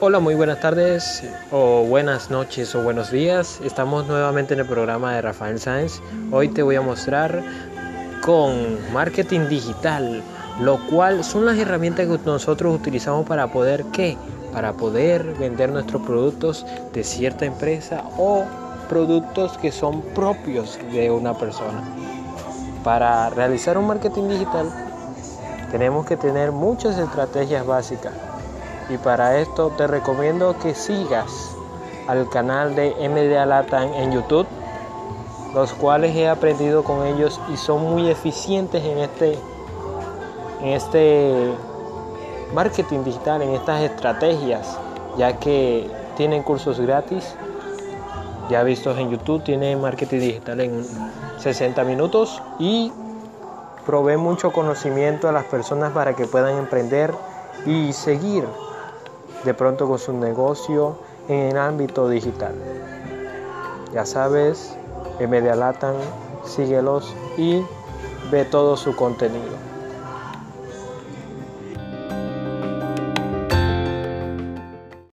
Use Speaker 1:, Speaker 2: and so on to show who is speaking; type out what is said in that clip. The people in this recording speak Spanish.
Speaker 1: Hola, muy buenas tardes o buenas noches o buenos días. Estamos nuevamente en el programa de Rafael Sáenz. Hoy te voy a mostrar con marketing digital, lo cual son las herramientas que nosotros utilizamos para poder qué? Para poder vender nuestros productos de cierta empresa o productos que son propios de una persona. Para realizar un marketing digital tenemos que tener muchas estrategias básicas y para esto te recomiendo que sigas al canal de MDA Latam en YouTube, los cuales he aprendido con ellos y son muy eficientes en este, en este marketing digital, en estas estrategias, ya que tienen cursos gratis, ya vistos en YouTube, tienen marketing digital en 60 minutos y provee mucho conocimiento a las personas para que puedan emprender y seguir de pronto con su negocio en el ámbito digital. Ya sabes, Media Latam, síguelos y ve todo su contenido.